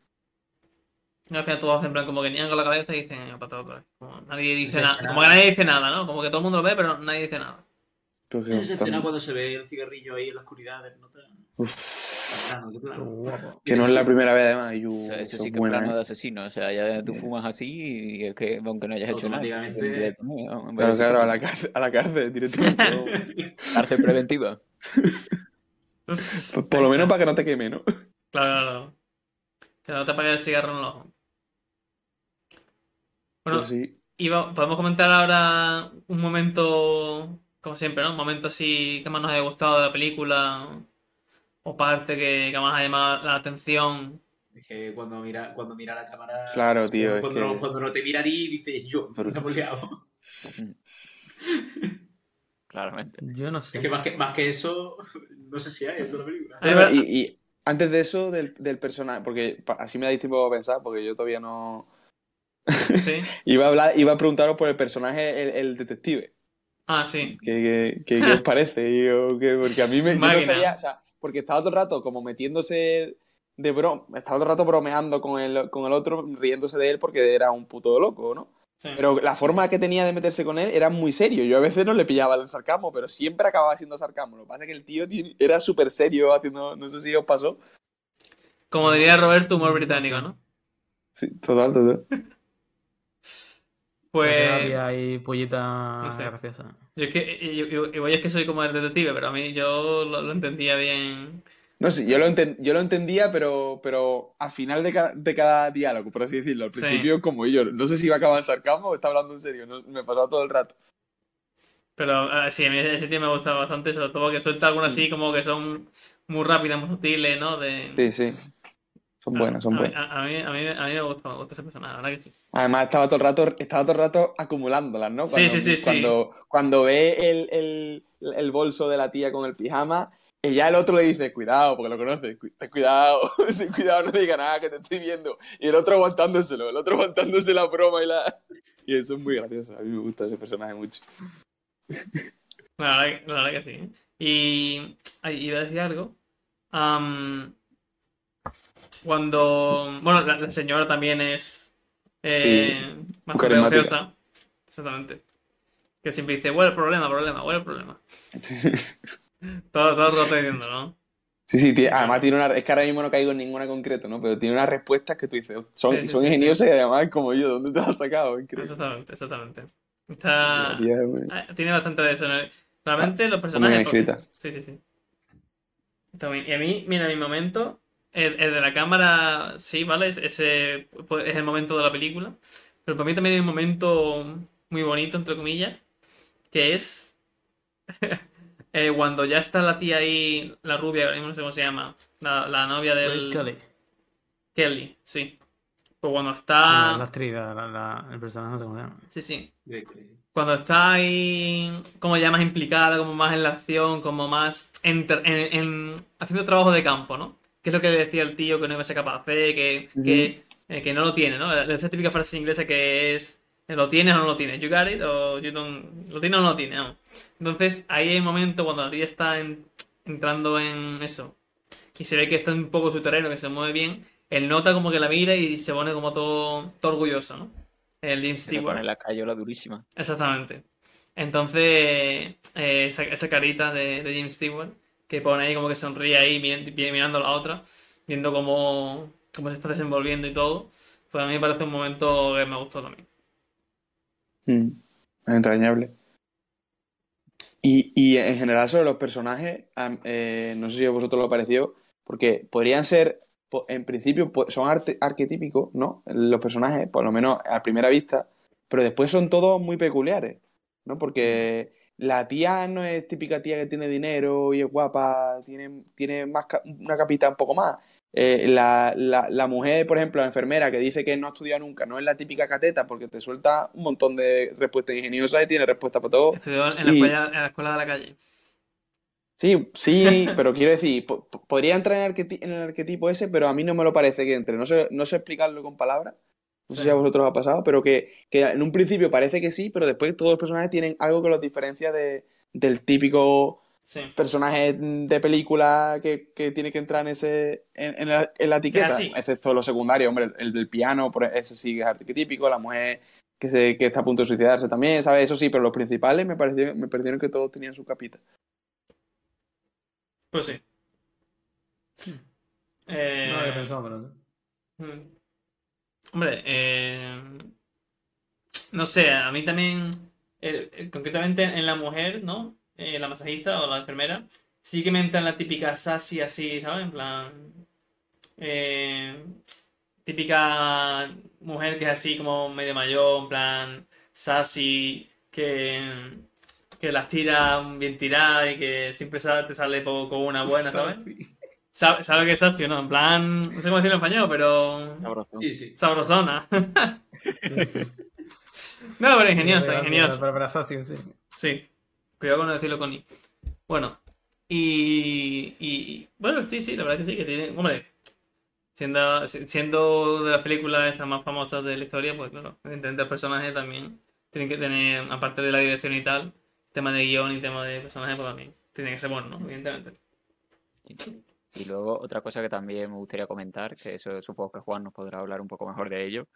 Y al final todos hacen en plan como que niegan con la cabeza y dicen, eh, para otra vez. Como nadie dice nada. Como que nadie dice nada, ¿no? Como que todo el mundo lo ve, pero nadie dice nada. Esa tam- escena cuando se ve el cigarrillo ahí en la oscuridad del. Uf. Guapo. que no es la primera vez además. y, uh, O sea, eso sí que es plano ¿eh? de asesino. O sea, ya tú fumas así y es que, aunque no hayas hecho nada. Claro, a la cárcel, a la cárcel directamente. Cárcel preventiva. Pues por lo menos para que no te queme, ¿no? Claro, claro, claro. Que no te apague el cigarro en el ojo. Bueno, Pues sí. Iba- podemos comentar ahora un momento, como siempre, ¿no? Un momento así que más nos haya gustado de la película o parte que, que más haya llamado la atención. Es que cuando mira, cuando mira la cámara. Claro, tío, es Cuando, que- no, cuando no te mira a ti, dices yo. Pero- me liado. Claramente. Yo no sé. Es que más que, más que eso, no sé si hay en toda la película. Y, y antes de eso, del, del personaje, porque así me dais tiempo a pensar, porque yo todavía no. Sí. Iba a hablar, iba a preguntaros por el personaje, el, el detective. Ah, sí. ¿Qué, qué, qué- qué os parece? Yo, que- porque a mí me. Yo no Máquina. sabía, o sea, porque estaba todo el rato como metiéndose de broma, estaba todo el rato bromeando con el, con el otro, riéndose de él porque era un puto loco, ¿no? sí. Pero la forma que tenía de meterse con él era muy serio. Yo a veces no le pillaba el sarcasmo, pero siempre acababa siendo sarcasmo. Lo que pasa es que el tío era súper serio haciendo, no sé si os pasó. Como diría Roberto, humor británico, ¿no? Sí, total, total. Pues Había ahí pollita No sé. graciosa. Yo es que yo, yo- igual es que soy como el detective, pero a mí yo lo, lo entendía bien. No sé, yo lo, enten- yo lo entendía, pero, pero al final de cada, de cada diálogo, por así decirlo. Al Sí. principio, como yo, no sé si iba a acabar en sarcasmo o está hablando en serio. no- me pasaba todo el rato. Pero ah, sí, a mí ese tío me gusta bastante, sobre todo que suelta algunas así como que son muy rápidas, muy sutiles, ¿no? De... Sí, sí. Son buenas, son buenas. A, a mí, a, mí, a mí me gusta, me gusta ese personaje, la verdad que sí. Además, estaba todo el rato, estaba todo el rato acumulándolas, ¿no? Sí, Cuando, sí, sí, sí. Cuando, cuando ve el, el, el bolso de la tía con el pijama, y ya el otro le dice, cuidado, porque lo conoce, "cu- ten cuidado, ten cuidado, no diga nada, que te estoy viendo. Y el otro aguantándoselo, el otro aguantándose la broma y la... Y eso es muy gracioso, a mí me gusta ese personaje mucho. La verdad, que- la verdad que sí. ¿eh? Y ay, iba a decir algo. Cuando. Bueno, la, la señora también es. Eh, carismática. graciosa. Exactamente. Que siempre dice, huele el problema, problema, huele el problema. Todo, todo el rato diciendo, ¿no? Sí, sí, tiene- además tiene una... Es que ahora mismo no caigo en ninguna en concreto, ¿no? Pero tiene unas respuestas que tú dices, son, Sí, sí, son sí, ingeniosas y además como yo, ¿dónde te las has sacado? Increíble. Exactamente, exactamente. Está. Ah, Tiene bastante de eso. ¿no? Realmente los está muy bien personajes. escrita. Sí, sí, sí. Está bien. Y a mí, mira, mi momento, el, el de la cámara, sí, ¿vale? Es- Ese pues, es el momento de la película. Pero para mí también hay un momento muy bonito, entre comillas, que es eh, cuando ya está la tía ahí, la rubia, no sé cómo se llama, la, la novia Grace del... Kelly. Kelly, sí. Pues cuando está... la actriz, la- el personaje no sé cómo se llama. Sí, sí. Cuando está ahí como ya más implicada, como más en la acción, como más enter- en, en- haciendo trabajo de campo, ¿no? Que es lo que le decía el tío que no iba a ser capaz de hacer, que, que, eh, que no lo tiene, ¿no? Esa típica frase inglesa que es ¿lo tienes o no lo tienes? You got it o you don't... ¿Lo tienes o no lo tienes? Vamos. Entonces ahí hay un momento cuando la tía está en- entrando en eso y se ve que está un poco su terreno, que se mueve bien, él nota como que la mira y se pone como todo, todo orgulloso, ¿no? El James Se le pone Stewart. la cayola durísima. Exactamente. Entonces, eh, esa, esa carita de, de James Stewart, que pone ahí como que sonríe ahí mi- mirando a la otra, viendo cómo, cómo se está desenvolviendo y todo, pues a mí me parece un momento que me gustó también. Mm, entrañable. Y, y en general sobre los personajes, eh, no sé si a vosotros lo pareció, porque podrían ser, en principio, son arquetípicos, ¿no? Los personajes, por lo menos a primera vista, pero después son todos muy peculiares, ¿no? Porque la tía no es típica tía que tiene dinero y es guapa, tiene, tiene más una capita un poco más. eh, la, la, la mujer, por ejemplo, la enfermera que dice que no ha estudiado nunca, no es la típica cateta porque te suelta un montón de respuestas ingeniosas y tiene respuesta para todo. Estudió en la, Y- escuela, en la escuela de la calle. Sí, sí, pero quiero decir, po- po- podría entrar en el, en el arquetipo ese, pero a mí no me lo parece que entre. No sé, no sé explicarlo con palabras. No sé si a vosotros os ha pasado, pero que, que en un principio parece que sí, pero después todos los personajes tienen algo que los diferencia de, del típico Sí. personaje de película que, que tiene que entrar en ese en, en la, en la etiqueta, excepto los secundarios, hombre, el, el del piano, por ese sí que es arquetípico, la mujer que, se, que está a punto de suicidarse también, ¿sabes? Eso sí, pero los principales me parecieron, me parecieron que todos tenían su capita. Pues sí. Eh, No lo había pensado, pero sí. Mm. Hombre, eh, no sé, a mí también, eh, eh, concretamente en la mujer, ¿no? Eh, la masajista o la enfermera, sí que me entra en la típica sassy así, ¿sabes? En plan, eh, típica mujer que es así como medio mayor, en plan, sassy, que, que las tira bien tiradas y que siempre te sale con una buena, ¿sabes? ¿Sabe, sabe qué es o no? En plan, no sé cómo decirlo en español, pero... Sabrosón. Sí, sí. Sabrosona. No, pero ingeniosa, Pero- ingeniosa. Pero sí. Sí. Cuidado con no decirlo con I. Bueno. Y, y- bueno, sí, sí, la verdad que sí, que tiene. Hombre, siendo, siendo de las películas estas más famosas de la historia, pues claro, evidentemente los personajes también tienen que tener, aparte de la dirección y tal, tema de guion y tema de personajes, pues también tiene que ser bueno, ¿no? Evidentemente. Y luego otra cosa que también me gustaría comentar, que eso supongo que Juan nos podrá hablar un poco mejor de ello,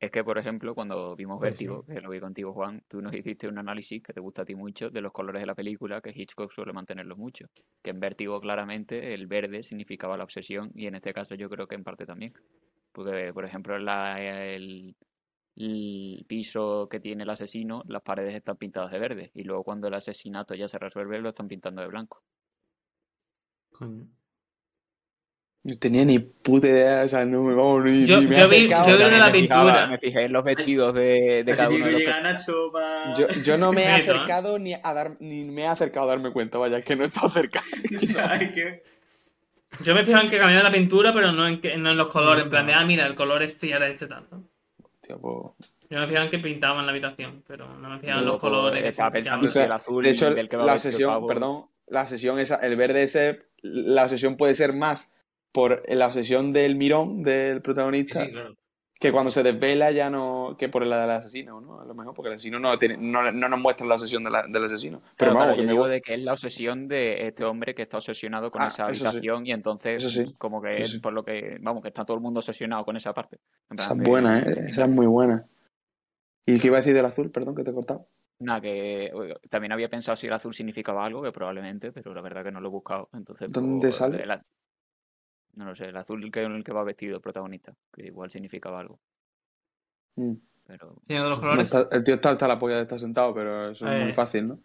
es que, por ejemplo, cuando vimos Pues Vértigo, que lo vi contigo, Juan, tú nos hiciste un análisis que te gusta a ti mucho de los colores de la película, que Hitchcock suele mantenerlos mucho. Que en Vértigo, claramente, el verde significaba la obsesión, y en este caso yo creo que en parte también. Porque, por ejemplo, la, el, el piso que tiene el asesino, las paredes están pintadas de verde, y luego cuando el asesinato ya se resuelve, lo están pintando de blanco. Coño. No tenía ni puta idea, o sea, no me vamos ni, Yo- ni me he yo vi- acercado. yo vi de la me fijaba- pintura. me fijé en los vestidos de, de El cada uno de los Nacho. Yo, yo no me he acercado ni a dar ni me he acercado a darme cuenta, vaya, es que no he estado cerca. ¿Sabes qué? Yo me fijo en que cambiaba la pintura, pero no en, que, no en los colores, en plan de, ah, mira, el color este y ahora este tanto. Tío, pues, Yo me fijaba en que pintaban la habitación, pero no me fijaba en los colores. que estaba pensando O sea, si el azul de hecho, del que va la el sesión, perdón, la sesión esa, el verde ese, la obsesión puede ser más por la obsesión del mirón del protagonista sí, claro. que cuando se desvela ya no, que por la del asesino, ¿no? A lo mejor porque el asesino no, tiene, no, no nos muestra la obsesión de la- del asesino. Pero Claro, vamos, claro, que yo me digo de que es la obsesión de este hombre que está obsesionado con Ah, esa sí. habitación y entonces sí. como que es sí. por lo que, vamos, que está todo el mundo obsesionado con esa parte. Esa es buena, ¿eh? Esa es muy buena. ¿Y qué iba a decir del azul? Perdón, que te he cortado. Nada, que oiga, también había pensado si el azul significaba algo, que probablemente, pero la verdad que no lo he buscado. Entonces, ¿Dónde pues, sale? No lo sé, el azul que, en el que va vestido el protagonista, que igual significaba algo. Mm. Pero Señor de los No colores. está- el tío está hasta la polla de estar sentado, pero eso es Eh. muy fácil, ¿no?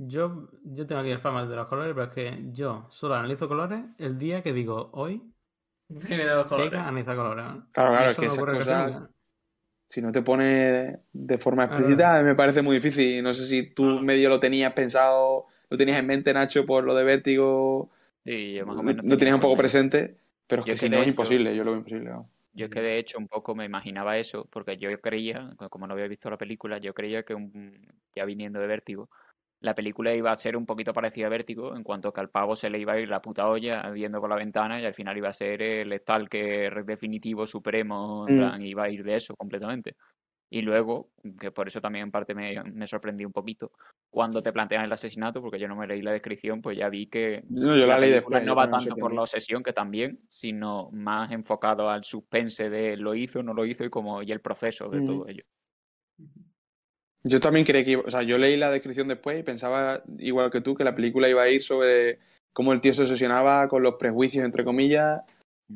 Yo, yo tengo aquí el fama de los colores, pero es que yo solo analizo colores el día que digo hoy, Viene de los colores. pega analizar colores. ¿no? Claro, claro, es que no esas cosas, si no te pone de forma Claro. explícita, me parece muy difícil. No sé si tú Claro. medio lo tenías pensado, lo tenías en mente, Nacho, por lo de Vértigo, sí, yo más o menos lo tenías un poco presente, pero es que si no es imposible, yo lo veo imposible. Yo es que de hecho un poco me imaginaba eso, porque yo creía, co- como no había visto la película, yo creía que un- ya viniendo de Vértigo, la película iba a ser un poquito parecida a Vértigo, en cuanto que al pavo se le iba a ir la puta olla viendo por la ventana y al final iba a ser el stalker definitivo, supremo, en Mm. plan, iba a ir de eso completamente. Y luego, que por eso también en parte me, me sorprendí un poquito, cuando te plantean el asesinato, porque yo no me leí la descripción, pues ya vi que No, yo la leí después. no va tanto por la obsesión, que también, sino más enfocado al suspense de lo hizo, no lo hizo y como y el proceso de Mm. todo ello. Yo también creía que o sea, yo leí la descripción después y pensaba, igual que tú, que la película iba a ir sobre cómo el tío se obsesionaba con los prejuicios, entre comillas,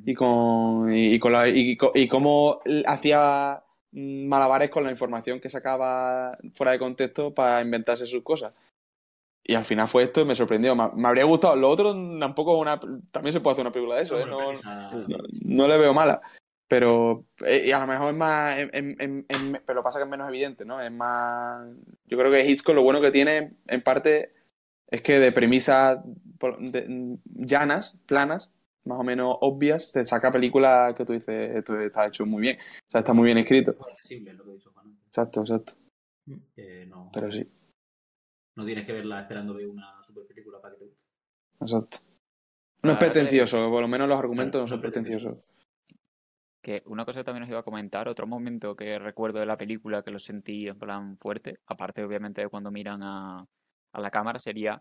y con, y, y con la, y, y cómo hacía malabares con la información que sacaba fuera de contexto para inventarse sus cosas. Y al final fue esto y me sorprendió. Me, me habría gustado. Lo otro tampoco una. También se puede hacer una película de eso, ¿eh? No, no, no le veo mala. Pero eh, y a lo mejor es más. en- en- en- pero lo pasa que es menos evidente, ¿no? Es más. Yo creo que Hitchcock lo bueno que tiene, en parte, es que de premisas de- llanas, planas, más o menos obvias, te saca películas que tú dices, esto está hecho muy bien. O sea, está muy bien escrito. Accesible, lo que he dicho Juan. Exacto, exacto. Que no, Pero sí, no tienes que verla esperando ver una super película para que te guste. exacto. No es pretencioso, por lo menos los argumentos no son pretenciosos. Que una cosa que también os iba a comentar, otro momento que recuerdo de la película que lo sentí en plan fuerte, aparte obviamente de cuando miran a, a la cámara, sería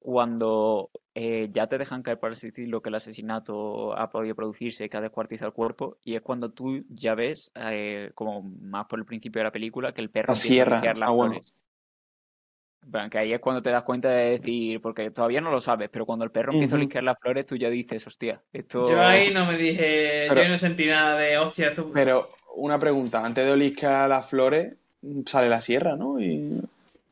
cuando eh, ya te dejan caer, por así decirlo, que el asesinato ha podido producirse, que ha descuartizado el cuerpo, y es cuando tú ya ves, eh, como más por el principio de la película, que el perro sierra, a las ah, bueno. Que ahí es cuando te das cuenta de decir, porque todavía no lo sabes, pero cuando el perro empieza a limpiar las flores, tú ya dices, hostia, esto... Yo ahí no me dije, Pero- yo no sentí nada de, hostia, esto... Pero una pregunta, antes de oliscar las flores, sale la sierra, ¿no? Y...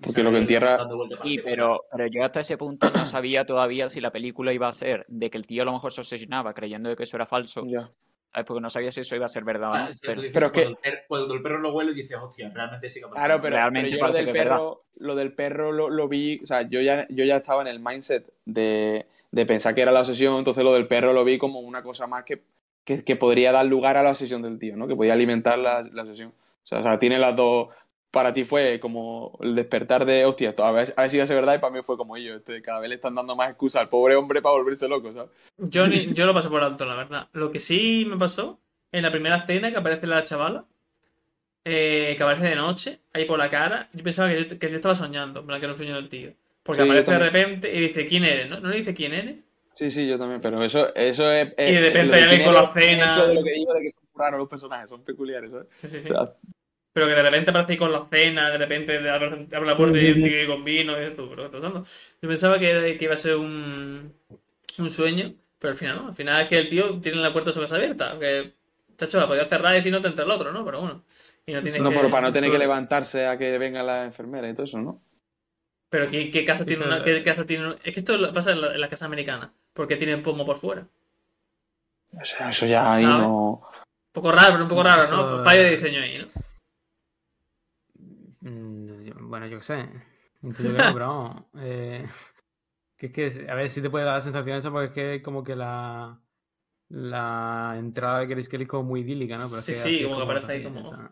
Porque lo que entierra... Arriba. pero, pero yo hasta ese punto no sabía todavía si la película iba a ser de que el tío a lo mejor se obsesionaba creyendo de que eso era falso, Ya. ¿sabes? porque no sabía si eso iba a ser verdad o Ah, no. Pero, dices pero es que- cuando, el perro, cuando el perro lo huele dices, hostia, realmente sí que. Claro, pero, Realmente pero yo lo del perro, lo del perro lo, lo vi, o sea, yo ya, yo ya estaba en el mindset de, de pensar que era la obsesión, entonces lo del perro lo vi como una cosa más que, que, que podría dar lugar a la obsesión del tío, ¿no? Que podía alimentar la, la obsesión. O sea, o sea, tiene las dos. Para ti fue como el despertar de, hostia, a ver, a ver si ser verdad, y para mí fue como yo, este, cada vez le están dando más excusa al pobre hombre para volverse loco, ¿sabes? Yo, ni- yo lo pasé por alto, la verdad. Lo que sí me pasó, en la primera escena que aparece la chavala, eh, que aparece de noche, ahí por la cara, yo pensaba que yo, que yo estaba soñando, que era un sueño del tío. Porque Sí, aparece de repente y dice, ¿quién eres? ¿No, ¿No le dice quién eres? Sí, sí, yo también, pero eso, eso es. Y de es- repente ya ven con la es cena. lo de lo que digo de que son raros los personajes, son peculiares, ¿sabes? Sí, sí, sí. O sea, Pero que de repente aparece ahí con la cena, de repente abre, abre la puerta y un con vino y esto, pero ¿qué está pasando? Yo pensaba que, era- que iba a ser un, un sueño, pero al final no. Al final es que el tío tiene la puerta casa abierta. Que, chacho, la podía cerrar y si no te entra el otro, ¿no? Pero bueno. Y no tiene no, que... pero para no tener que levantarse a que venga la enfermera y todo eso, ¿no? Pero ¿qué, qué casa Sí, tiene una, qué casa tiene Es que esto pasa en la, en la casa americana. Porque tienen pomo por fuera. Un O sea, eso ya ahí ¿Sabes? no. poco raro, pero un poco raro, ¿no? Fallo de diseño ahí, ¿no? Yo- Bueno, yo qué sé. No, pero vamos. eh, que es que, a ver si te puede dar la sensación eso, porque es que como que la, la entrada de Grace Kelly es como muy idílica, ¿no? Pero es Sí, que sí, como que aparece ahí como-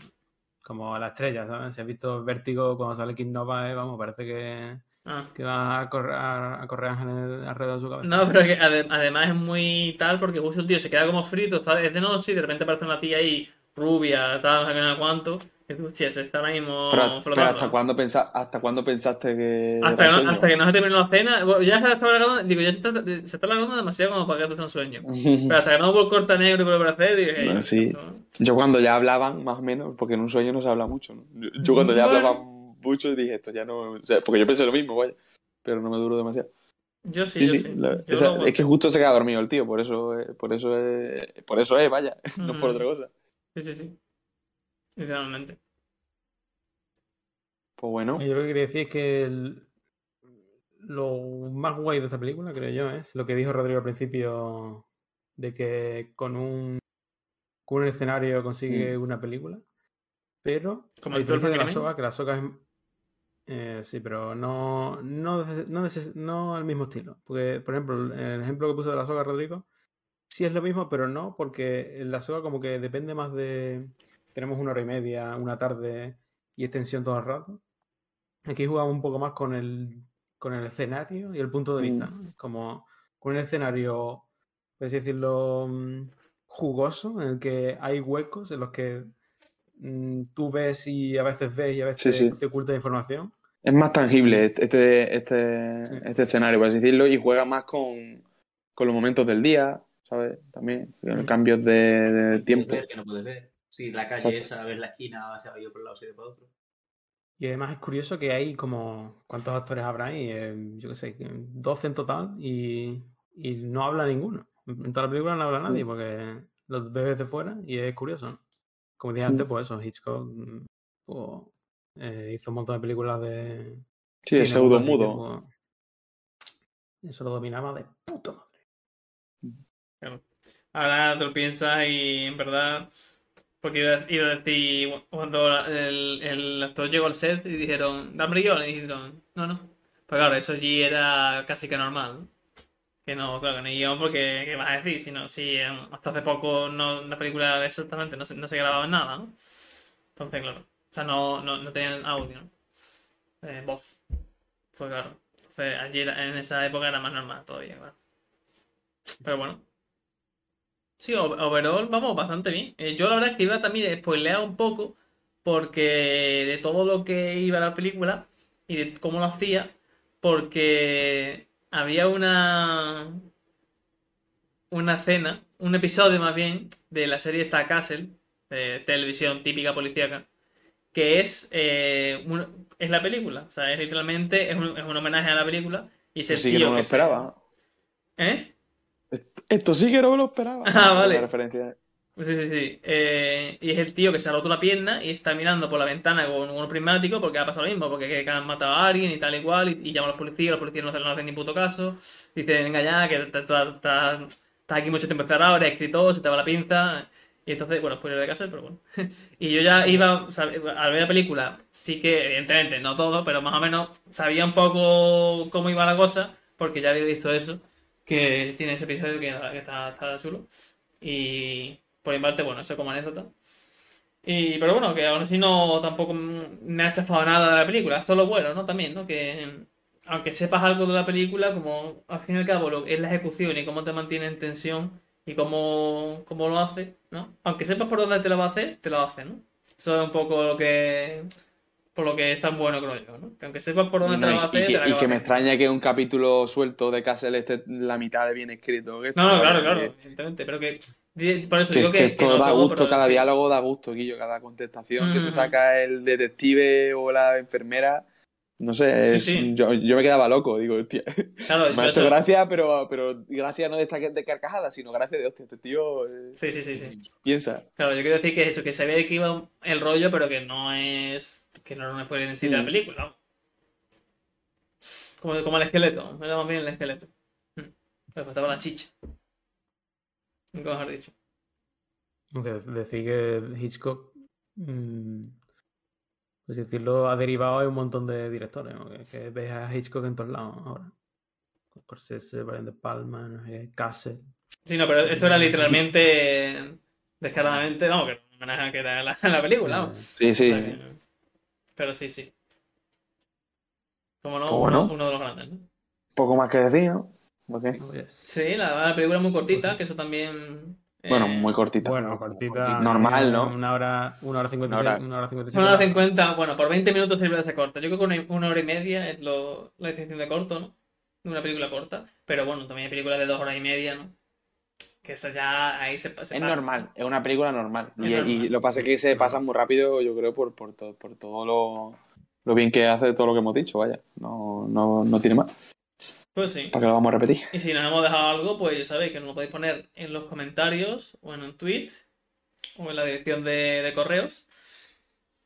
como la estrella, ¿sabes? Si has visto Vértigo cuando sale Kid Nova, eh, vamos, parece que, Ah. que va a correr, a, correr alrededor de su cabeza. No, pero que ade- además es muy tal porque justo el tío se queda como frito, está- es de noche y de repente aparece una tía ahí rubia, tal, cuánto. Y tú, hostia, se está ahora mismo Pero. ¿hasta cuándo, pensa- ¿hasta cuándo pensaste que.? Hasta no, hasta que no se terminó la cena, bueno, ya se estaba alargando, digo, ya se está, se está alargando demasiado como para que esto sea un sueño. Pero hasta que no hubo el corta negro y a hacer, dije, Bueno, "Ey, sí. esto- Yo cuando ya hablaban, más o menos, porque en un sueño no se habla mucho, ¿no? Yo, yo cuando ya hablaban mucho dije, esto ya no. o sea, porque yo pensé lo mismo, vaya. Pero no me duró demasiado. Yo sí, Sí, yo sí. la- Yo es que justo se queda dormido el tío, por eso es, por eso es, por eso es, vaya, no por otra cosa. Sí, sí, sí. Literalmente. Pues bueno, Yo lo que quería decir es que el- lo más guay de esta película, creo yo, es lo que dijo Rodrigo al principio de que con un, con un escenario consigue una película, pero Como a el de la soga, que la soga es... eh, sí, pero no, no, no, de- no al mismo estilo. Porque, por ejemplo, el ejemplo que puso de la soga Rodrigo, sí es lo mismo, pero no, porque en la soga como que depende más de... Tenemos una hora y media, una tarde y extensión todo el rato. Aquí jugamos un poco más con el, con el escenario y el punto de vista. Mm. ¿no? Como con un escenario, por así decirlo, mm, jugoso, en el que hay huecos en los que mm, tú ves y a veces ves y a veces sí. te oculta información. es más tangible este, este, Sí. este escenario, por así decirlo, y juega más con, con los momentos del día, ¿sabes? También, cambios de, de Puedes tiempo. ver, que no puedes ver. Si la calle Exacto. esa, ver la esquina, se ha ido por un lado, se ha ido por otro. Y además es curioso que hay como, ¿cuántos actores habrá ahí? Eh, yo qué sé, que 12 en total y, y no habla ninguno. En toda la película no habla nadie Mm. porque los bebés de fuera y es curioso. ¿no? Como dije antes, pues eso, Hitchcock mm, pues, eh, hizo un montón de películas de... Sí, cine pseudo mudo, pues, eso lo dominaba de madre. Ahora te lo piensas y en verdad. Porque iba, a decir. Cuando el, el actor llegó al set y dijeron, dame guion. Y dijeron, no, no. Pues claro, eso allí era casi que normal. ¿no? Que no, claro, que no hay guion porque, ¿qué vas a decir? Si, no, si eh, hasta hace poco no, la película exactamente no se, no se grababa en nada, ¿no? Entonces, claro. O sea, no, no, no tenían audio, ¿no? Eh, voz. Fue claro. Entonces, allí en esa época era más normal todavía, claro. Pero bueno. Sí, overall, vamos, bastante bien. Eh, yo la verdad es que iba también spoileado un poco porque de todo lo que iba a la película y de cómo lo hacía, porque había una una escena, un episodio más bien, de la serie esta Castle, de televisión típica policíaca, que es, eh, un- es la película. O sea, es literalmente, es un, es un homenaje a la película. Y es Eso el sí que tío no lo que se- esperaba. ¿Eh? Esto sí que no me lo esperaba. Ah, vale. Referencia. Sí, sí, sí. Eh, y es el tío que se ha roto la pierna y está mirando por la ventana con un prismático porque ha pasado lo mismo, porque que han matado a alguien y tal y cual, y, y llama a los policías, los policías no, hacen- no hacen ni puto caso. Dicen, venga ya, que estás está, aquí mucho tiempo encerrado, eres escritor, se te va la pinza. Y entonces, bueno, spoiler de casa, pero bueno. Y yo ya iba, o sea, al ver la película, sí que, evidentemente, no todo, pero más o menos sabía un poco cómo iba la cosa, porque ya había visto eso, que tiene ese episodio que, está, chulo. Y por mi parte, bueno, eso como anécdota. Y, pero bueno, que aún así no tampoco me ha chafado nada de la película. Esto es lo bueno, ¿no? También, ¿no? Que aunque sepas algo de la película, como al fin y al cabo lo, es la ejecución y cómo te mantiene en tensión y cómo, cómo lo hace, ¿no? Aunque sepas por dónde te lo va a hacer, te lo hace, ¿no? Eso es un poco lo que... Por lo que es tan bueno, creo yo, ¿no? Que aunque sepas por dónde No, te a y que, la y que me extraña que un capítulo suelto de Castle esté la mitad de bien escrito. que No, no, claro, que- claro, evidentemente. Pero que... Por eso Que, digo que todo no da gusto, pero cada diálogo da gusto, Guillo, cada contestación que se Ujú. saca el detective o la enfermera. No sé, Sí, es- sí. Yo, yo me quedaba loco, digo, hostia. Claro, Me ha hecho gracia, pero, pero gracia no de esta de carcajada, sino gracia de, hostia, este tío eh, Sí, sí, sí, sí. piensa. Claro, yo quiero decir que eso, que se ve que iba el rollo, pero que no es. Que no era un spoiler en sí de la Mm. película. vamos. Como, como el esqueleto, era más bien el esqueleto. Mm. Le faltaba la chicha. Nunca mejor dicho. Aunque decir que Hitchcock, mm, pues decirlo, ha derivado de un montón de directores. ¿no? Que, que ves a Hitchcock en todos lados ahora. Scorsese, Brian De Palma, no sé, Castle. Sí, no, pero esto era literalmente. descaradamente, vamos, que homenaje que era la, la película. Sí, sí. O sea que- Pero sí, sí. Como no, Pues bueno. uno, uno de los grandes, ¿no? Poco más que decir, ¿no? Sí, la, la película es muy cortita, que eso también. Bueno, eh, muy cortita. Bueno, cortita. Normal, ¿no? Una hora, una hora cincuenta Una hora. una hora Una hora siete. 50, bueno, por 20 minutos siempre se corta. Yo creo que una, una hora y media es lo, la definición de corto, ¿no? De una película corta. Pero bueno, también hay películas de dos horas y media, ¿no? Que esa ya ahí se, se Es pasa. normal, es una película normal. Es Y, lo que pasa es que se pasa muy rápido, yo creo, por, por, to- por todo lo, lo bien que hace todo lo que hemos dicho, vaya. No, no, no tiene más. Pues sí. ¿Para qué lo vamos a repetir? Y si nos hemos dejado algo, pues ya sabéis que nos lo podéis poner en los comentarios o en un tweet o en la dirección de, de correos.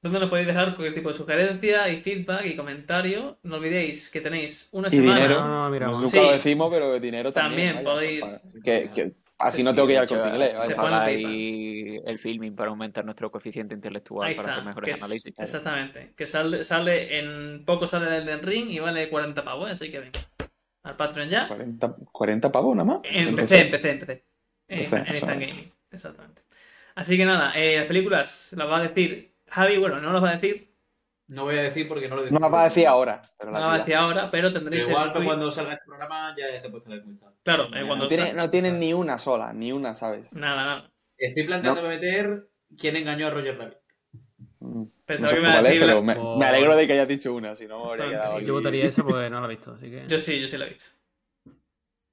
Donde nos podéis dejar cualquier tipo de sugerencia y feedback y comentario. No olvidéis que tenéis una Y semana. dinero. No, no, mira, Nunca. Sí. lo decimos, pero dinero también. También vaya, podéis- para- que, que así no tengo que ir al corte inglés. ahí el filming para aumentar nuestro coeficiente intelectual Ahí para está, hacer que mejores es- análisis. Exactamente. Que sale, sale en poco sale el Elden Ring y vale 40 pavos, así que venga. Al Patreon ya. 40, 40 pavos nada más. En Entonces, PC, en en Instant es. Gaming. Exactamente. Así que nada, eh, las películas las va a decir Javi, bueno, no las va a decir, No voy a decir porque no lo No las va a decir ahora. Pero no las va a decir ahora, pero tendréis igual el tweet- cuando salga este programa ya esté puesta la encuesta. Claro, eh, No cuando No, tiene- no tienen ni una sola, ni una, ¿sabes? Nada, nada. Estoy planteando meter quién engañó a Roger Rabbit. Mm. Pensaba no que me iba a cuál es, decir pero me, me alegro de que hayas dicho una, si no me habría quedado aquí. Yo votaría esa porque no la he visto, así que. Yo sí, yo sí la he visto.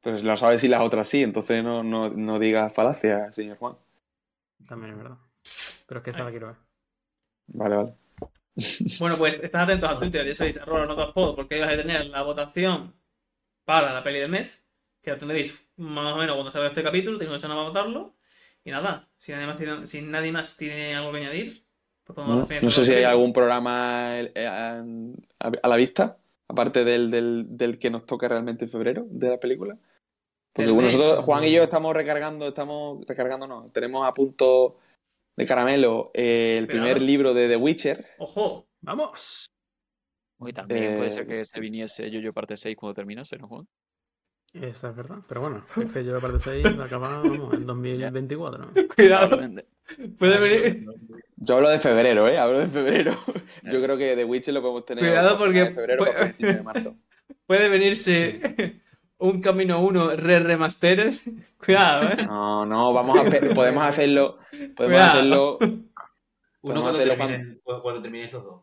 Pero no sabes si las otras sí, entonces no, no, no digas falacias, señor Juan. También es verdad. Pero es que esa la quiero ver. Vale, vale. Bueno, pues estad atentos a Twitter, ya sabéis, arroba notaspod, porque ahí vais a tener la votación para la peli del mes, que la tendréis más o menos cuando salga este capítulo, tenéis una semana para votarlo. Y nada, si nadie más tiene, si nadie más tiene algo que añadir, pues podemos No, no sé si hay algún programa eh, a, a la vista, aparte del, del, del que nos toca realmente en febrero, de la película. Porque nosotros, Juan y yo estamos recargando, estamos recargando, no, tenemos a punto de caramelo eh, el Pero primer libro de The Witcher. Ojo, ¡Vamos! Y también puede Eh, ser que se viniese Yo-Yo parte 6 cuando terminase, ¿no, Juan? Esa es verdad. Pero bueno, es que yo la parte 6 la acabamos vamos, en 2024. ¿no? Cuidado. Puede venir. Yo hablo de febrero, ¿eh? Hablo de febrero. Yo creo que The Witcher lo podemos tener Cuidado porque de febrero fue- para de marzo. Puede venirse un Camino 1 re remastered. Cuidado, eh. No, no, vamos a hacer- podemos hacerlo. Podemos Cuidado. hacerlo. Uno Podemos cuando, hacerlo terminen, cuando... cuando terminéis los dos.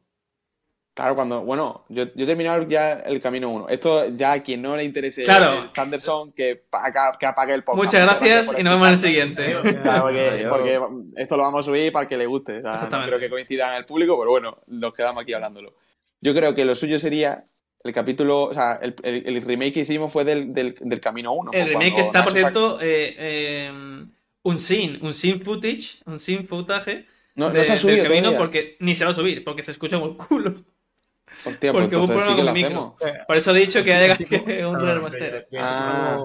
Claro, cuando. Bueno, yo, yo he terminado ya el camino 1. Esto ya a quien no le interese Claro. eh, Sanderson, que, pa- que apague el podcast. Muchas gracias y nos vemos en el siguiente. Claro, porque, esto lo vamos a subir para que le guste. O sea, no creo que coincida en el público, pero bueno, nos quedamos aquí hablándolo. Yo creo que lo suyo sería el capítulo, o sea, el, el- el remake que hicimos fue del, del, del Camino 1. El pues, remake está, por Nacho cierto, eh, eh, un scene, un scene footage, un scene footage No, de- no se ha subido del camino todavía. porque ni se va a subir, porque se escucha como el culo. Hostia, pues porque hubo un sí micro. hacemos. Por eso he dicho que Sí, haya sí, que sí. un remaster. Ah.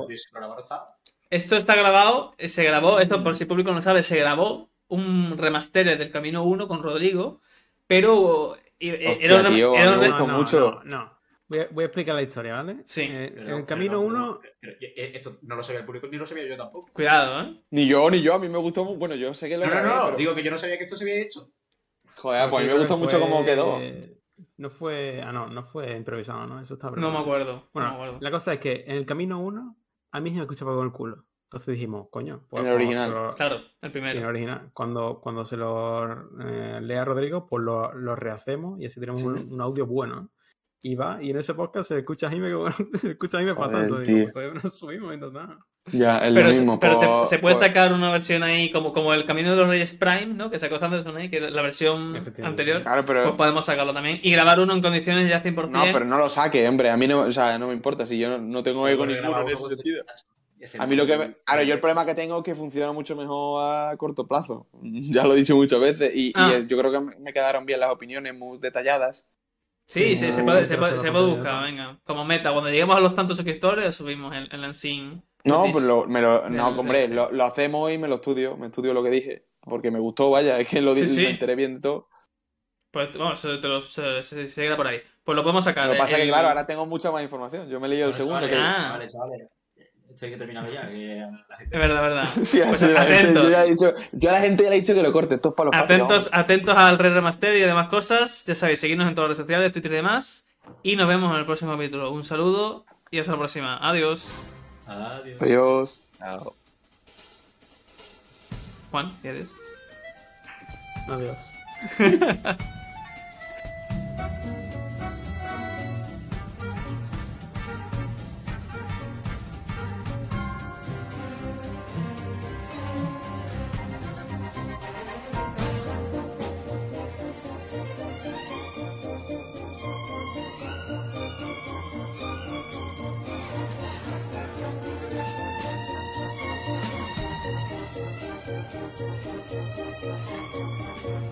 Esto está grabado, eh, se grabó, esto por si el público no lo sabe, se grabó un remaster del Camino 1 con Rodrigo, pero eh, Hostia, era tío, un mucho. No, no. Voy, a, voy a explicar la historia, ¿vale? Sí. Eh, Pero- en el camino no, 1. pero- pero, eh, esto no lo sabía el público ni lo sabía yo tampoco. Cuidado, ¿eh? Ni yo, ni yo, a mí me gustó. Bueno, yo sé que lo No, no, grabé, no, pero- digo que yo no sabía que esto se había hecho. Joder, pues a mí me gustó mucho cómo quedó. No fue. Ah, no, no fue improvisado, ¿no? Eso está No me acuerdo. Bueno, no me acuerdo. la cosa es que en el camino 1, a mí se me escuchaba con el culo. Entonces dijimos, coño, pues En el original. lo- Claro, el Sí, en el primero. original. Cuando, cuando se lo eh, lea Rodrigo, pues lo, lo rehacemos y así tenemos un, un audio bueno. Y va, y en ese podcast se escucha a Jaime, que bueno, se escucha a Jaime fatal. Entonces todavía no subimos y total. Ya, es Pero, lo se- mismo. pero se- por- se, puede por- sacar una versión ahí como, como el Camino de los Reyes Prime, ¿no? Que sacó Sanderson ahí, que la versión anterior. Claro, pero. Pues podemos sacarlo también. Y grabar uno en condiciones ya 100%. No, pero no lo saque, hombre. A mí no, o sea, no me importa. Si yo no, no tengo ego ninguno en ese sentido. A mí lo que. me- Claro, yo el problema que tengo es que funciona mucho mejor a corto plazo. Ya lo he dicho muchas veces. Y, Ah. yo creo que me quedaron bien las opiniones muy detalladas. Sí, Sí, sí, se puede, se puede, se buscar, venga. Como meta, cuando lleguemos a los tantos suscriptores, subimos el, el Unseen. No, pues lo, me lo, del- no, hombre, del- lo, lo hacemos y me lo estudio. Me estudio lo que dije. Porque me gustó, vaya. Es que lo Sí, dije, sí. me enteré bien de todo. Pues vamos, se, te lo- se, se- se queda por ahí. Pues lo podemos sacar. Lo que pasa es que, claro, ahora tengo mucha más información. Yo me he leído el segundo. Chavales, que- Ah. chavales, chavales. Esto hay que terminarlo ya. Que la gente... Es verdad, es verdad. Sí, Pues sí, la gente- atentos. yo, ya he dicho, yo a la gente ya le he dicho que lo corte. Esto es para los papi, Atentos, atentos al Red Remaster y demás cosas. Ya sabéis, seguidnos en todas las redes sociales, Twitter y demás. Y nos vemos en el próximo capítulo. Un saludo y hasta la próxima. Adiós. Adiós. Adiós. Chao. Juan, ¿qué eres? Adiós. Thank you.